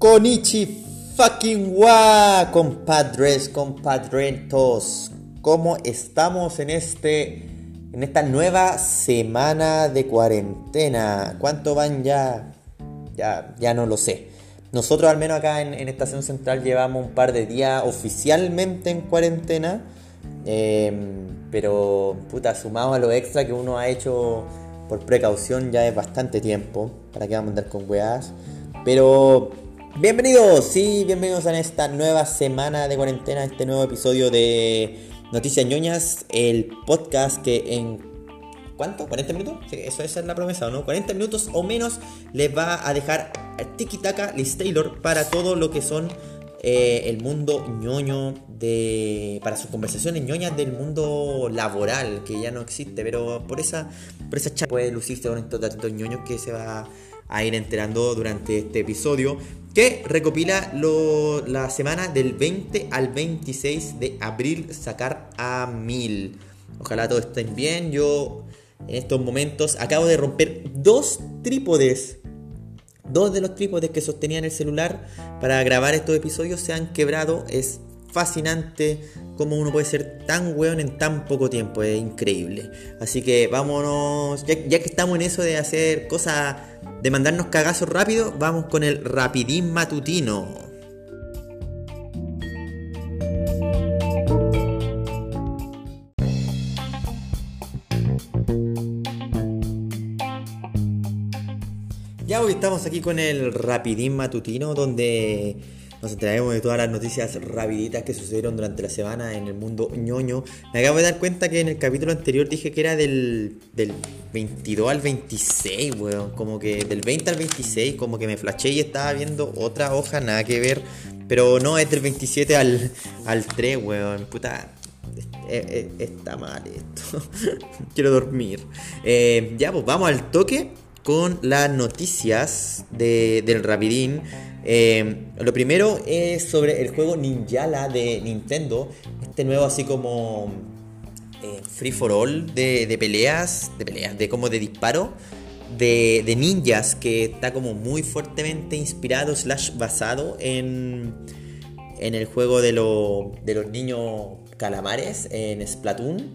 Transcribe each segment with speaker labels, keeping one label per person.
Speaker 1: Konichi fucking wa, compadres, compadrentos. ¿Cómo estamos en este en esta nueva semana de cuarentena? ¿Cuánto van ya? Ya, ya no lo sé. Nosotros al menos acá en, Estación Central llevamos un par de días oficialmente en cuarentena. Em, pero, puta, sumado a lo extra que uno ha hecho por precaución ya es bastante tiempo. ¿Para que vamos a andar con weas? Pero Bienvenidos, sí, bienvenidos a esta nueva semana de cuarentena, este nuevo episodio de Noticias ñoñas, el podcast que en ¿cuánto? ¿40 minutos? Sí, eso esa es la promesa, ¿no? 40 minutos o menos les va a dejar tiki taka Liz Taylor para todo lo que son eh, el mundo ñoño de para sus conversaciones ñoñas del mundo laboral que ya no existe, pero por esa por esa puede lucirse con estos datos ñoños que se va a ir enterando durante este episodio que recopila la semana del 20 al 26 de abril sacar a 1000. Ojalá todos estén bien. Yo en estos momentos acabo de romper dos trípodes. Dos de los trípodes que sostenían el celular para grabar estos episodios se han quebrado. Es fascinante cómo uno puede ser tan weón en tan poco tiempo. Es increíble. Así que vámonos. Ya, ya que estamos en eso de hacer cosas de mandarnos cagazos rápido, vamos con el rapidín matutino. Ya hoy estamos aquí con el rapidín matutino donde nos enteraremos de todas las noticias rapiditas que sucedieron durante la semana en el mundo ñoño. Me acabo de dar cuenta que en el capítulo anterior dije que era del, del 22 al 26, weón. Como que del 20 al 26, como que me flasheé y estaba viendo otra hoja, nada que ver. Pero no, es del 27 al, al 3, weón. Puta, eh, eh, está mal esto. Quiero dormir. Eh, ya, pues vamos al toque con las noticias de, del Rapidín. Eh, lo primero es sobre el juego Ninjala de Nintendo. Este nuevo así como eh, free for all de, peleas, de peleas, de como de disparo. De, ninjas que está como muy fuertemente inspirado slash basado en, en el juego de, de los niños calamares en Splatoon.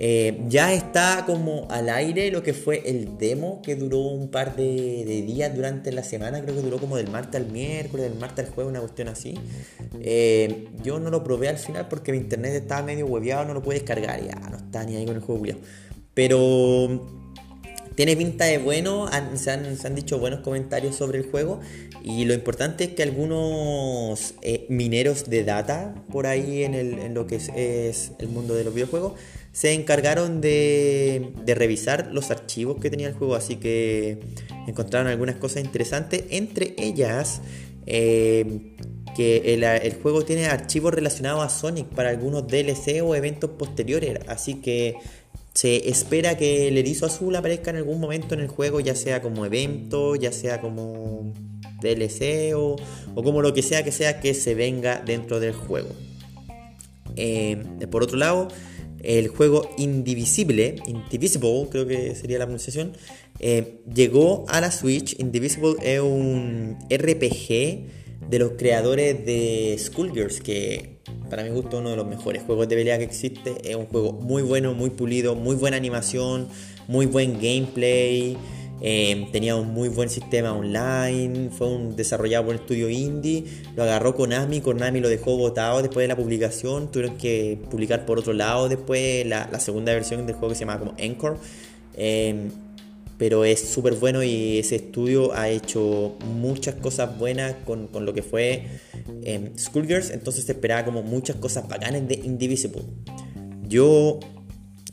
Speaker 1: Eh, ya está como al aire lo que fue el demo que duró un par de, días durante la semana, creo que duró como del martes al miércoles, del martes al jueves, una cuestión así. Eh, yo no lo probé al final porque mi internet estaba medio hueveado, no lo pude descargar, ya no está ni ahí con el juego Pero tiene pinta de bueno, se, han, dicho buenos comentarios sobre el juego y lo importante es que algunos eh, mineros de data por ahí en, el, lo que es el mundo de los videojuegos se encargaron de, revisar los archivos que tenía el juego, así que encontraron algunas cosas interesantes, entre ellas eh, que el, juego tiene archivos relacionados a Sonic para algunos DLC o eventos posteriores, así que se espera que el erizo azul aparezca en algún momento en el juego, ya sea como evento, ya sea como DLC o, como lo que sea que sea que se venga dentro del juego. Eh, por otro lado, el juego Indivisible, Indivisible creo que sería la pronunciación, eh, llegó a la Switch. Indivisible es un RPG de los creadores de Skullgirls, que para mi gusto uno de los mejores juegos de pelea que existe. Es un juego muy bueno, muy pulido, muy buena animación, muy buen gameplay. Em, tenía un muy buen sistema online, fue un desarrollado por un estudio indie, lo agarró Konami, Konami lo dejó botado después de la publicación, tuvieron que publicar por otro lado después la, segunda versión del juego que se llama como Encore. Em, pero es súper bueno y ese estudio ha hecho muchas cosas buenas con, lo que fue eh, Schoolgirls, entonces se esperaba como muchas cosas bacanas de Indivisible. Yo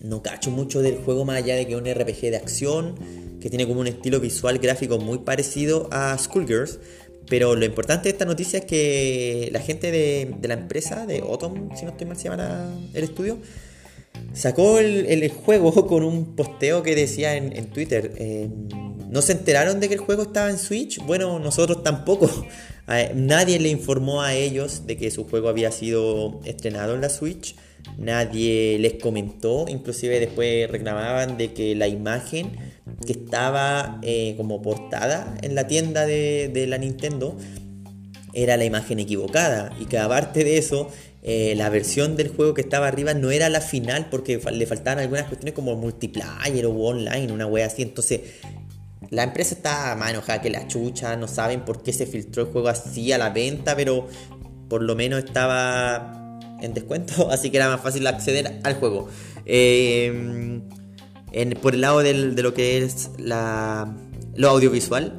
Speaker 1: no cacho mucho del juego más allá de que es un RPG de acción que tiene como un estilo visual gráfico muy parecido a Schoolgirls. Pero lo importante de esta noticia es que la gente de, la empresa, de Autumn, si no estoy mal, se llama el estudio, sacó el, juego con un posteo que decía en, Twitter. Eh, ¿No se enteraron de que el juego estaba en Switch? Bueno, nosotros tampoco. Nadie le informó a ellos de que su juego había sido estrenado en la Switch. Nadie les comentó. Inclusive después reclamaban de que la imagen que estaba eh, como portada en la tienda de, la Nintendo era la imagen equivocada y que aparte de eso eh, la versión del juego que estaba arriba no era la final porque le faltaban algunas cuestiones como multiplayer o online, una wea así. Entonces, la empresa está más enojada que la chucha, no saben por qué se filtró el juego así a la venta, pero por lo menos estaba en descuento, así que era más fácil acceder al juego. Eh, por el lado de lo que es la, lo audiovisual,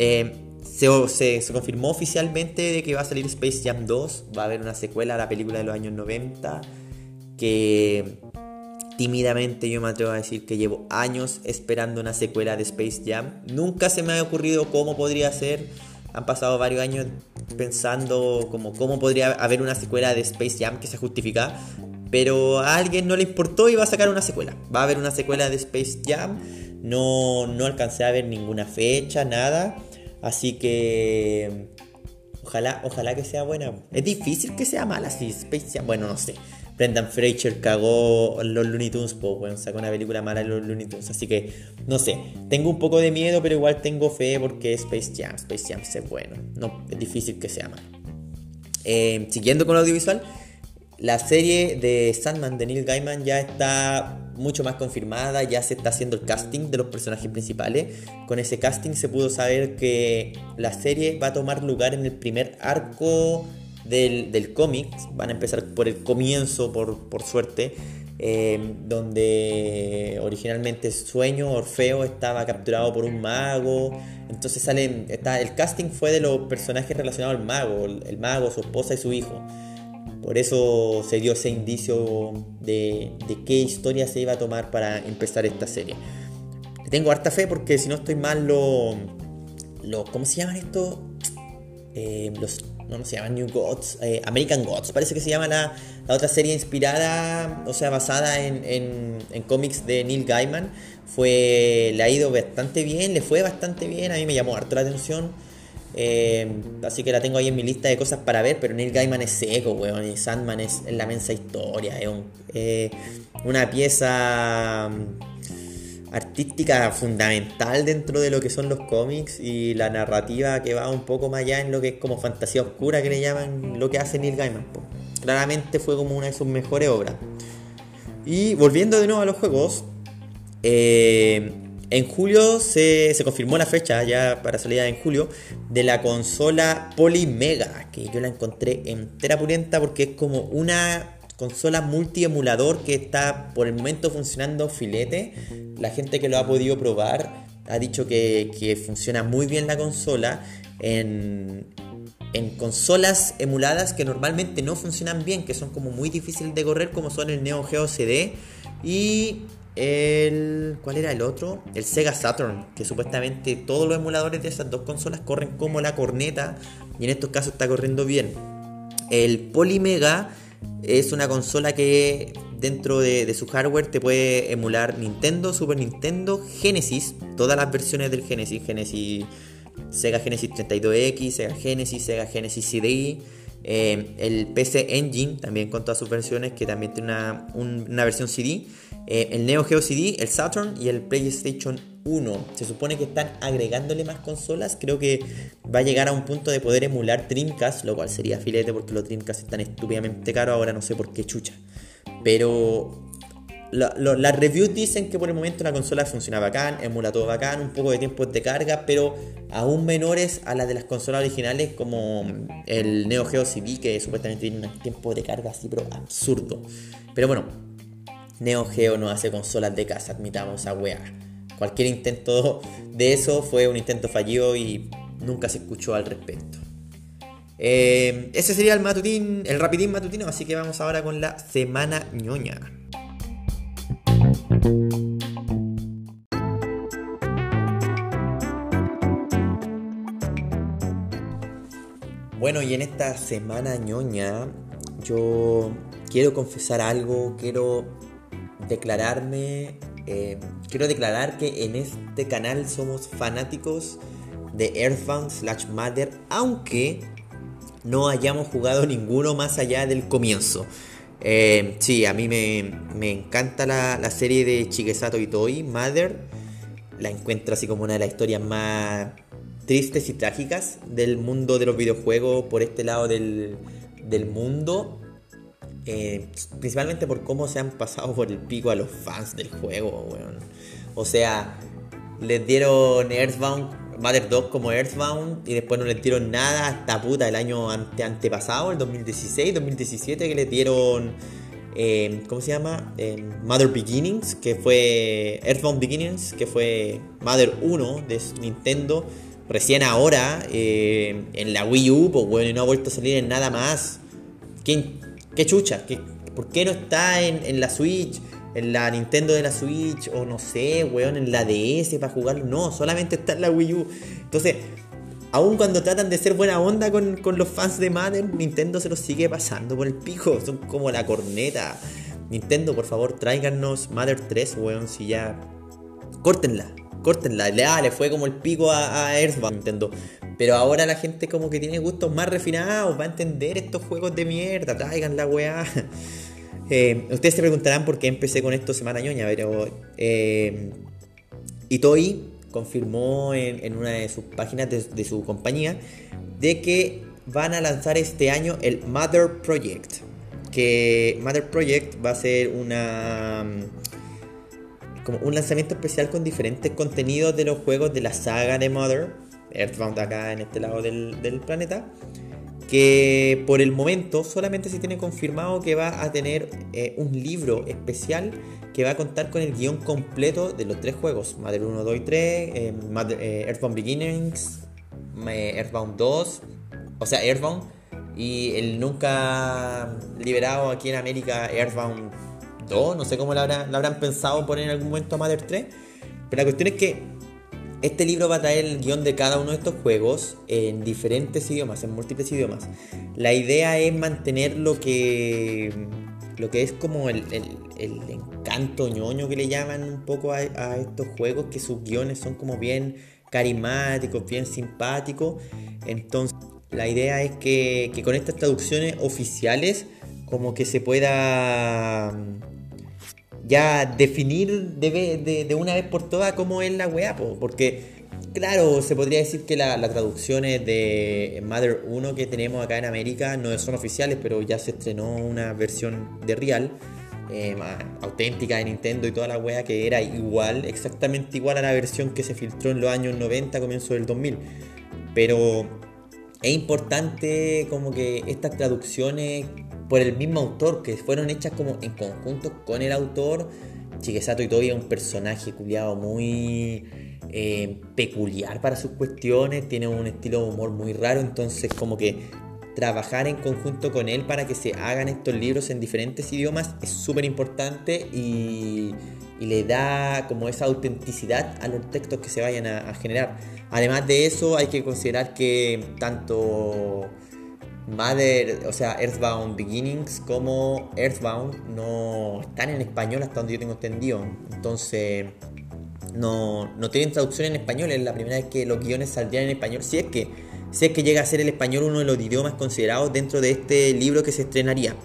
Speaker 1: eh, se, confirmó oficialmente de que va a salir Space Jam 2, va a haber una secuela a la película de los años 90, que tímidamente yo me atrevo a decir que llevo años esperando una secuela de Space Jam. Nunca se me ha ocurrido cómo podría ser. Han pasado varios años pensando cómo podría haber una secuela de Space Jam que se justifica. Pero a alguien no le importó y va a sacar una secuela. Va a haber una secuela de Space Jam. No, no alcancé a ver ninguna fecha, nada. Así que ojalá, ojalá que sea buena. Es difícil que sea mala si Space Bueno, no sé. Brendan Fraser cagó los Looney Tunes, pues bueno, sacó una película mala de los Looney Tunes. Así que, no sé. Tengo un poco de miedo, pero igual tengo fe porque Space Jam. Space Jam es bueno. No, es difícil que sea malo. Eh, siguiendo con el audiovisual, la serie de Sandman de Neil Gaiman ya está mucho más confirmada, ya se está haciendo el casting de los personajes principales. Con ese casting se pudo saber que la serie va a tomar lugar en el primer arco del, cómic. Van a empezar por el comienzo, por, por suerte. Eh, donde originalmente Sueño, Orfeo, estaba capturado por un mago. Entonces salen. Está, el casting fue de los personajes relacionados al mago, el mago, su esposa y su hijo. Por eso se dio ese indicio de, qué historia se iba a tomar para empezar esta serie. tengo harta fe porque si no estoy mal, lo, ¿cómo se llaman estos? Eh, los, no, se llaman New Gods, eh, American Gods, parece que se llama la, otra serie inspirada, o sea, basada en, en, cómics de Neil Gaiman. Fue, le ha ido bastante bien, le fue bastante bien, a mí me llamó harto la atención. Eh, así que la tengo ahí en mi lista de cosas para ver, pero Neil Gaiman es seco, weón, y Sandman es, la mensa historia, es una pieza mm, artística fundamental dentro de lo que son los cómics y la narrativa que va un poco más allá en lo que es como fantasía oscura que le llaman lo que hace Neil Gaiman. Claramente fue como una de sus mejores obras. Y volviendo de nuevo a los juegos, eh, en julio se, confirmó la fecha, ya para salida en julio, de la consola Polymega, que yo la encontré entera purienta porque es como una consola multi-emulador que está por el momento funcionando filete. La gente que lo ha podido probar ha dicho que, funciona muy bien la consola en, en consolas emuladas que normalmente no funcionan bien, que son como muy difíciles de correr, como son el Neo Geo CD y el. ¿Cuál era el otro? El Sega Saturn, que supuestamente todos los emuladores de esas dos consolas corren como la corneta y en estos casos está corriendo bien. El Polymega es una consola que dentro de, su hardware te puede emular Nintendo, Super Nintendo, Genesis, todas las versiones del Genesis, Genesis, Sega Genesis 32X, Sega Genesis, Sega Genesis CDI. Eh, el PC Engine también con todas sus versiones que también tiene una, una versión CD eh, el Neo Geo CD, el Saturn y el PlayStation 1. Se supone que están agregándole más consolas. Creo que va a llegar a un punto de poder emular Dreamcast, lo cual sería filete porque los Dreamcast están estúpidamente caros. Ahora no sé por qué chucha. Pero las reviews dicen que por el momento la consola funciona bacán, emula todo bacán, un poco de tiempo de carga, pero aún menores a las de las consolas originales como el Neo Geo CD, que supuestamente tiene un tiempo de carga así, pero absurdo. Pero bueno, Neo Geo no hace consolas de casa, admitamos a weá. Cualquier intento de eso fue un intento fallido y nunca se escuchó al respecto. Eh, ese sería el matutín, el rapidín matutino, así que vamos ahora con la semana ñoña. Bueno, y en esta semana ñoña yo quiero confesar algo, quiero declararme, eh, quiero declarar que en este canal somos fanáticos de Earthbound slash Mother, aunque no hayamos jugado ninguno más allá del comienzo. Eh, sí, a mí me, encanta la, serie de Chigesato y Toy, Mother. La encuentro así como una de las historias más tristes y trágicas del mundo de los videojuegos por este lado del, del mundo. Eh, principalmente por cómo se han pasado por el pico a los fans del juego. O sea, les dieron Earthbound, Mother 2 como Earthbound y después no les dieron nada hasta puta el año ante, antepasado, el 2016, 2017, que les dieron, eh, ¿cómo se llama? Mother Beginnings, que fue Earthbound Beginnings, que fue Mother 1 de Nintendo. Recién ahora, en la Wii U, pues y no ha vuelto a salir en nada más. ¿Quién, ¿Qué chucha? ¿Qué, ¿Por qué no está en, la Switch? En la Nintendo de la Switch, o no sé, weón, en la DS para jugarlo. No, solamente está en la Wii U. Entonces, aun cuando tratan de ser buena onda con, los fans de Mother, Nintendo se los sigue pasando por el pico. Son como la corneta. Nintendo, por favor, tráiganos Mother 3, weón, si ya. Córtenla, córtenla. Le, le fue como el pico a, a Earthbound Nintendo. Pero ahora la gente como que tiene gustos más refinados, va a entender estos juegos de mierda, traigan la weá. Eh, ustedes se preguntarán por qué empecé con esto semana ñoña, pero eh, Itoi confirmó en, una de sus páginas de, su compañía de que van a lanzar este año el Mother Project. Que Mother Project va a ser una como un lanzamiento especial con diferentes contenidos de los juegos de la saga de Mother Earthbound acá en este lado del, planeta, que por el momento solamente se tiene confirmado que va a tener eh, un libro especial que va a contar con el guion completo de los tres juegos, Mother 1, 2 y 3, eh, eh, Earthbound Beginnings, Earthbound 2, o sea, Earthbound, y el nunca liberado aquí en América, Earthbound 2, no sé cómo lo, habrán pensado poner en algún momento a Mother 3, pero la cuestión es que este libro va a traer el guion de cada uno de estos juegos en diferentes idiomas, en múltiples idiomas. La idea es mantener lo que, lo que es como el, encanto ñoño que le llaman un poco a, estos juegos, que sus guiones son como bien carismáticos, bien simpáticos. Entonces, la idea es que, con estas traducciones oficiales, como que se pueda ya definir de, una vez por todas cómo es la weá, porque claro, se podría decir que las traducciones de Mother 1 que tenemos acá en América no son oficiales, pero ya se estrenó una versión de Real. Eh, auténtica de Nintendo y toda la wea que era igual, exactamente igual a la versión que se filtró en los años 90, comienzo del 2000. Pero es importante como que estas traducciones por el mismo autor, que fueron hechas como en conjunto con el autor. Chiquesato Itoi es un personaje culiado muy eh, peculiar para sus cuestiones, tiene un estilo de humor muy raro, entonces como que trabajar en conjunto con él para que se hagan estos libros en diferentes idiomas es súper importante y, le da como esa autenticidad a los textos que se vayan a generar. Además de eso hay que considerar que tanto Mother, o sea, Earthbound Beginnings como Earthbound no están en español hasta donde yo tengo entendido. Entonces, no, no tienen traducción en español. Es la primera vez que los guiones saldrían en español. Si es que, si es que llega a ser el español uno de los idiomas considerados dentro de este libro que se estrenaría.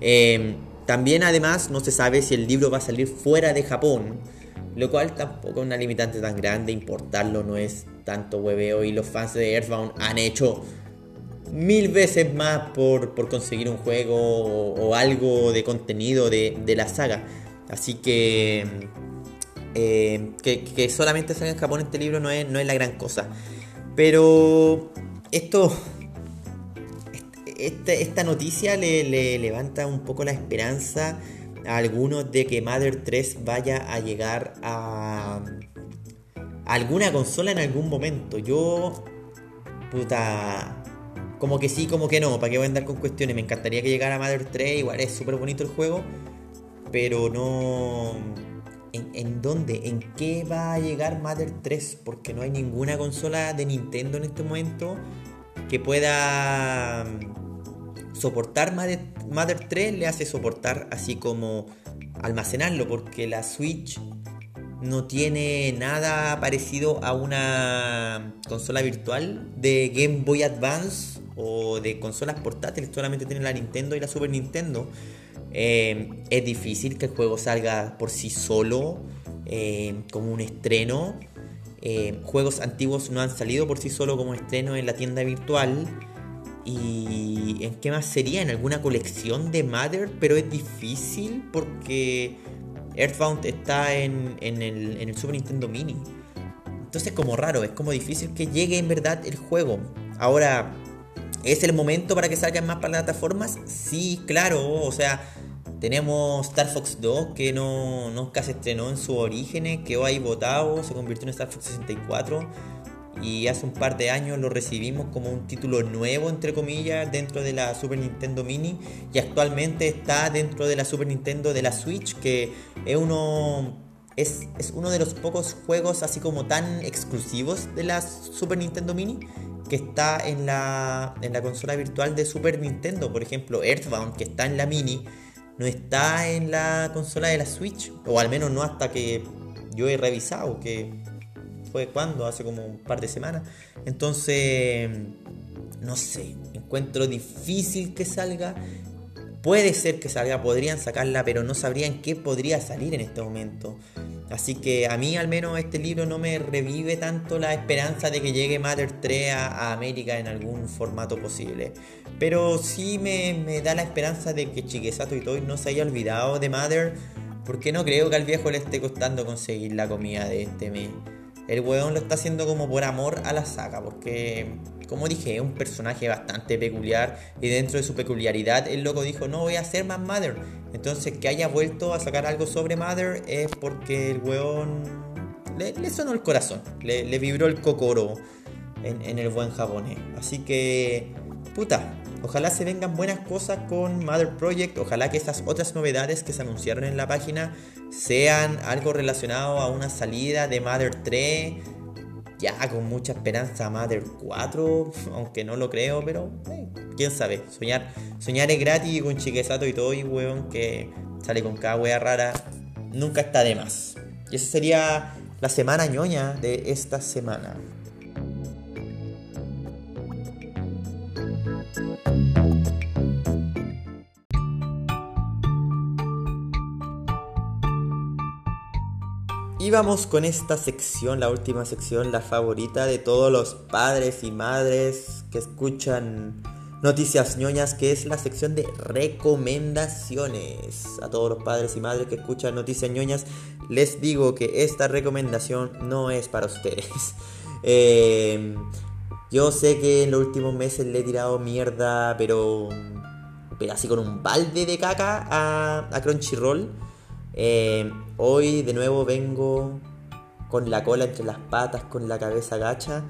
Speaker 1: Em, también, además, no se sabe si el libro va a salir fuera de Japón. Lo cual tampoco es una limitante tan grande. Importarlo no es tanto hueveo. Y los fans de Earthbound han hecho mil veces más por, conseguir un juego o, algo de contenido de, la saga. Así que, eh, que, solamente salga en Japón este libro no es, no es la gran cosa. Pero esto, este, esta noticia le, levanta un poco la esperanza a algunos de que Mother 3 vaya a llegar a alguna consola en algún momento. Yo, puta, como que sí, como que no, ¿para qué voy a andar con cuestiones? Me encantaría que llegara Mother 3, igual es súper bonito el juego, pero no... ¿En, dónde? ¿En qué va a llegar Mother 3? Porque no hay ninguna consola de Nintendo en este momento que pueda mm, soportar Mother, Mother 3, le hace soportar así como almacenarlo, porque la Switch no tiene nada parecido a una consola virtual de Game Boy Advance o de consolas portátiles, solamente tienen la Nintendo y la Super Nintendo. Eh, es difícil que el juego salga por sí solo, eh, como un estreno. Eh, juegos antiguos no han salido por sí solo como estreno en la tienda virtual. ¿Y en qué más sería? En alguna colección de Mother, pero es difícil porque Earthbound está en, el Super Nintendo Mini. Entonces es como raro, es como difícil que llegue en verdad el juego. Ahora, ¿es el momento para que salgan más plataformas? Sí, claro, o sea, tenemos Star Fox 2 que no, nunca se estrenó en su origen, quedó ahí votado, se convirtió en Star Fox 64 y hace un par de años lo recibimos como un título nuevo, entre comillas, dentro de la Super Nintendo Mini y actualmente está dentro de la Super Nintendo de la Switch, que es uno, es, es uno de los pocos juegos así como tan exclusivos de la Super Nintendo Mini que está en la, en la consola virtual de Super Nintendo, por ejemplo Earthbound, que está en la Mini no está en la consola de la Switch, o al menos no hasta que yo he revisado, que fue cuando, hace como un par de semanas. Entonces, no sé, encuentro difícil que salga. Puede ser que salga, podrían sacarla, pero no sabrían qué podría salir en este momento. Así que a mí al menos este libro no me revive tanto la esperanza de que llegue Mother 3 a, América en algún formato posible. Pero sí me, da la esperanza de que Chiquesato y Toy no se haya olvidado de Mother. Porque no creo que al viejo le esté costando conseguir la comida de este mes. El weón lo está haciendo como por amor a la saga. Porque, como dije, es un personaje bastante peculiar. Y dentro de su peculiaridad, el loco dijo: No voy a hacer más Mother. Entonces, que haya vuelto a sacar algo sobre Mother es porque el weón le, sonó el corazón, le, vibró el cocoro en, el buen japonés. Así que, puta, ojalá se vengan buenas cosas con Mother Project, ojalá que esas otras novedades que se anunciaron en la página sean algo relacionado a una salida de Mother 3 ya con mucha esperanza Mother 4, aunque no lo creo, pero eh, quién sabe. Soñar, soñar es gratis con Chiquesato y todo, y weón, que sale con cada wea rara, nunca está de más. Y esa sería la semana ñoña de esta semana. Y vamos con esta sección, la última sección, la favorita de todos los padres y madres que escuchan noticias ñoñas, que es la sección de recomendaciones. A todos los padres y madres que escuchan noticias ñoñas, les digo que esta recomendación no es para ustedes. Em, yo sé que en los últimos meses le he tirado mierda, pero, pero así con un balde de caca a, Crunchyroll. Eh, hoy de nuevo vengo con la cola entre las patas, con la cabeza gacha,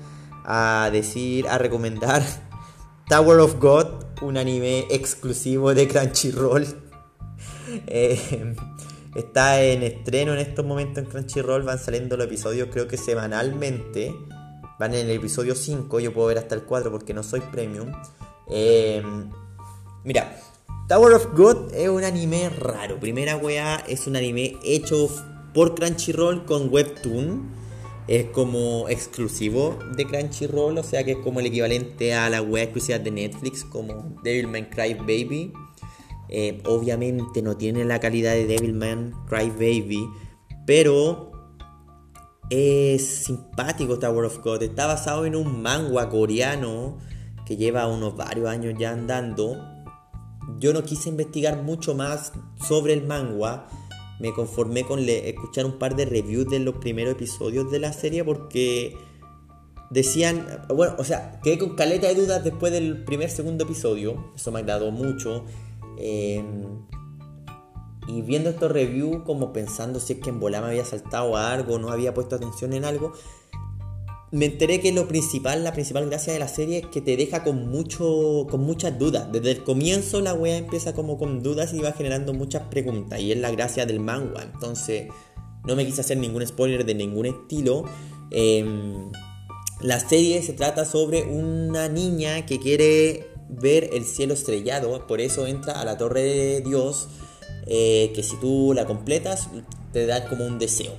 Speaker 1: a decir, a recomendar Tower of God, un anime exclusivo de Crunchyroll. Eh, está en estreno en estos momentos en Crunchyroll, van saliendo los episodios creo que semanalmente. Van en el episodio 5, yo puedo ver hasta el 4 porque no soy premium. Eh, mira, Tower of God es un anime raro. Primera weá, es un anime hecho por Crunchyroll con Webtoon. Es como exclusivo de Crunchyroll, o sea que es como el equivalente a la weá exclusiva de Netflix, como Devilman Cry Baby. Eh, obviamente no tiene la calidad de Devilman Cry Baby, pero es simpático Tower of God. Está basado en un manga coreano que lleva unos varios años ya andando yo no quise investigar mucho más sobre el manga. Me conformé con escuchar un par de reviews de los primeros episodios de la serie porque decían, bueno, o sea, quedé con caleta de dudas después del primer, segundo episodio. Eso me agradó mucho. Em, y viendo estos reviews, como pensando si es que en bola me había saltado algo, no había puesto atención en algo, me enteré que lo principal, la principal gracia de la serie es que te deja con mucho, con muchas dudas. Desde el comienzo la wea empieza como con dudas y va generando muchas preguntas. Y es la gracia del manga. Entonces, no me quise hacer ningún spoiler de ningún estilo. Em, la serie se trata sobre una niña que quiere ver el cielo estrellado. Por eso entra a la torre de Dios. Eh, que si tú la completas, te da como un deseo.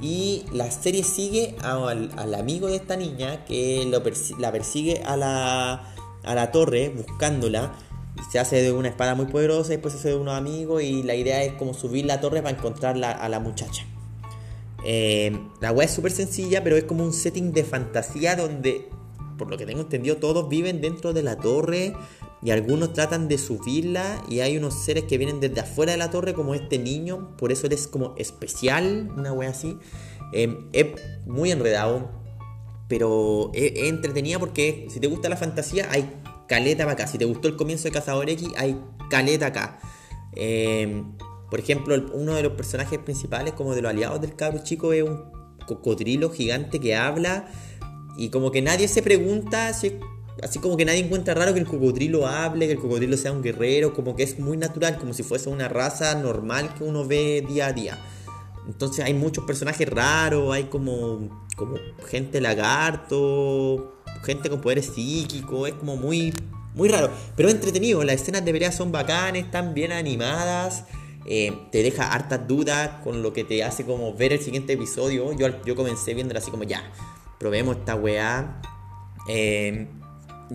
Speaker 1: Y la serie sigue al, amigo de esta niña que la persigue a la, a la torre buscándola. Se hace de una espada muy poderosa, después se hace de unos amigos y la idea es como subir la torre para encontrar a la muchacha. Eh, la weá es súper sencilla, pero es como un setting de fantasía donde, por lo que tengo entendido, todos viven dentro de la torre y algunos tratan de subirla y hay unos seres que vienen desde afuera de la torre como este niño, por eso eres como especial, una wea así. Eh, es muy enredado, pero es, entretenida porque si te gusta la fantasía hay caleta para acá. Si te gustó el comienzo de Cazador X, hay caleta acá. Eh, por ejemplo, uno de los personajes principales, como de los aliados del cabro chico, es un cocodrilo gigante que habla y como que nadie se pregunta si Así como que nadie encuentra raro que el cocodrilo hable, que el cocodrilo sea un guerrero, como que es muy natural, como si fuese una raza normal que uno ve día a día. Entonces hay muchos personajes raros, hay como, como gente lagarto, gente con poderes psíquicos, es como muy, muy raro. Pero entretenido, las escenas de pelea son bacanes, están bien animadas. Eh, te deja hartas dudas con lo que te hace como ver el siguiente episodio. Yo, yo comencé viéndolo así como ya, probemos esta weá. Eh,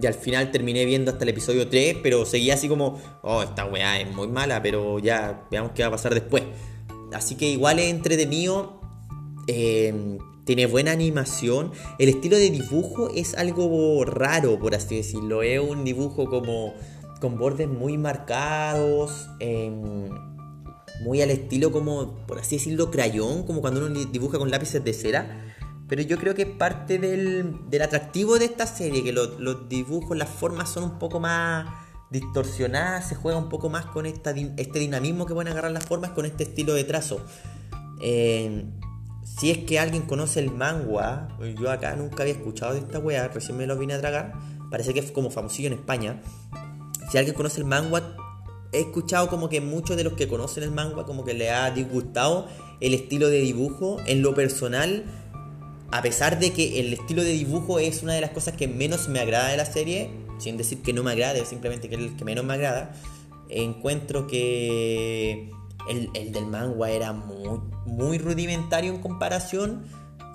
Speaker 1: y al final terminé viendo hasta el episodio 3, pero seguía así como, oh, esta weá es muy mala, pero ya veamos qué va a pasar después. Así que igual es entretenido. Eh, tiene buena animación. El estilo de dibujo es algo raro, por así decirlo. Es un dibujo como con bordes muy marcados. Em, muy al estilo como, por así decirlo, crayón, como cuando uno dibuja con lápices de cera. Pero yo creo que parte del, atractivo de esta serie, que los, dibujos, las formas son un poco más distorsionadas, se juega un poco más con esta, este dinamismo que pueden agarrar las formas con este estilo de trazo. Eh, si es que alguien conoce el manga, yo acá nunca había escuchado de esta wea, recién me lo vine a tragar, parece que es como famosillo en España. Si alguien conoce el manga, he escuchado como que muchos de los que conocen el manga como que le ha disgustado el estilo de dibujo. En lo personal, a pesar de que el estilo de dibujo es una de las cosas que menos me agrada de la serie, sin decir que no me agrade, simplemente que es el que menos me agrada, encuentro que el, del manga era muy, rudimentario en comparación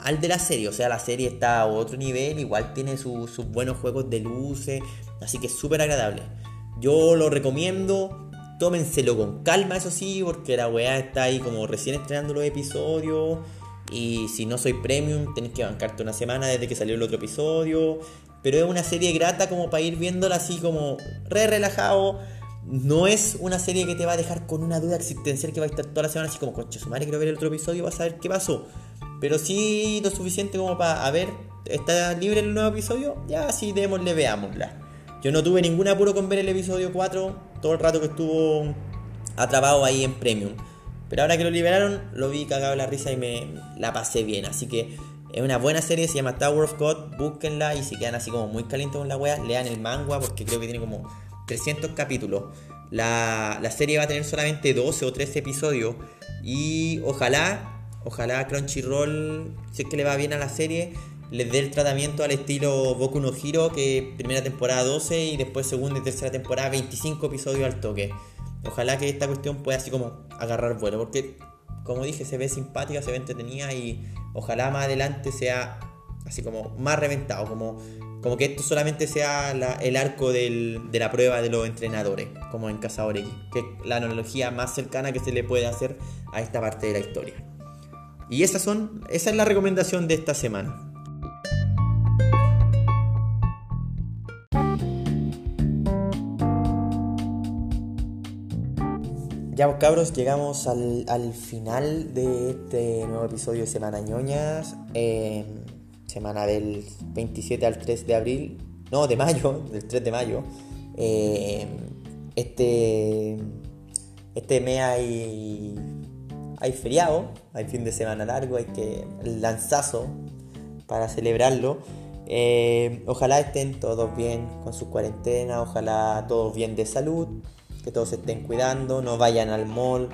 Speaker 1: al de la serie. O sea, la serie está a otro nivel, igual tiene sus buenos juegos de luces, así que es súper agradable. Yo lo recomiendo, tómenselo con calma, eso sí, porque la weá está ahí como recién estrenando los episodios. Y si no soy premium, tenés que bancarte una semana desde que salió el otro episodio. Pero es una serie grata como para ir viéndola así como re relajado. No es una serie que te va a dejar con una duda existencial que va a estar toda la semana así como, concha su madre, quiero ver el otro episodio, vas a ver qué pasó. Pero sí lo suficiente como para, a ver, ¿está libre el nuevo episodio? Ya, sí, démosle, veámosla. Yo no tuve ningún apuro con ver el episodio 4 todo el rato que estuvo atrapado ahí en Premium. Pero ahora que lo liberaron, lo vi cagado la risa y me la pasé bien. Así que es una buena serie, se llama Tower of God, búsquenla y si quedan así como muy calientes con la wea, lean el manga porque creo que tiene como 300 capítulos. La, serie va a tener solamente 12 o 13 episodios y ojalá, ojalá Crunchyroll, si es que le va bien a la serie, les dé el tratamiento al estilo Boku no Hero, que primera temporada 12 y después segunda y tercera temporada 25 episodios al toque. Ojalá que esta cuestión pueda así como agarrar vuelo, porque como dije, se ve simpática, se ve entretenida y ojalá más adelante sea así como más reventado, como, como que esto solamente sea el arco de la prueba de los entrenadores, como en Cazador X, que es la analogía más cercana que se le puede hacer a esta parte de la historia. Y esas son, esa es la recomendación de esta semana. Ya cabros, llegamos al, final de este nuevo episodio de Semana Ñoñas. Em, semana del 27 al 3 de abril. No, de mayo, del 3 de mayo. Em, este. Este mes hay. Hay feriado, hay fin de semana largo, hay que. el lanzazo para celebrarlo. Em, ojalá estén todos bien con su cuarentena, ojalá todos bien de salud que todos se estén cuidando, no vayan al mall,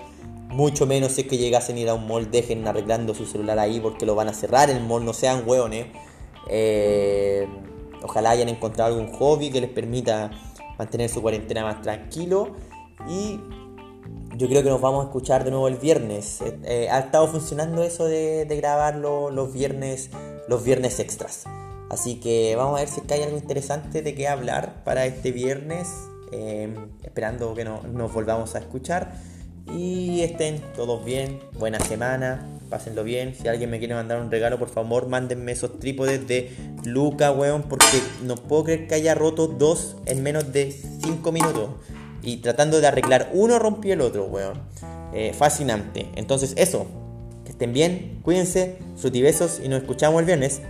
Speaker 1: mucho menos si es que llegasen a ir a un mall, dejen arreglando su celular ahí porque lo van a cerrar el mall, no sean hueones. Eh, ojalá hayan encontrado algún hobby que les permita mantener su cuarentena más tranquilo. Y yo creo que nos vamos a escuchar de nuevo el viernes. Eh, eh, ha estado funcionando eso de, grabar los viernes, los viernes extras. Así que vamos a ver si es que hay algo interesante de qué hablar para este viernes. Em, esperando que nos volvamos a escuchar y estén todos bien, buena semana, pásenlo bien. Si alguien me quiere mandar un regalo, por favor, mándenme esos trípodes de Luca, weón, porque no puedo creer que haya roto dos en menos de 5 minutos. Y tratando de arreglar uno, rompió el otro, weón. Eh, fascinante. Entonces, eso. Que estén bien, cuídense, frutibesos y nos escuchamos el viernes.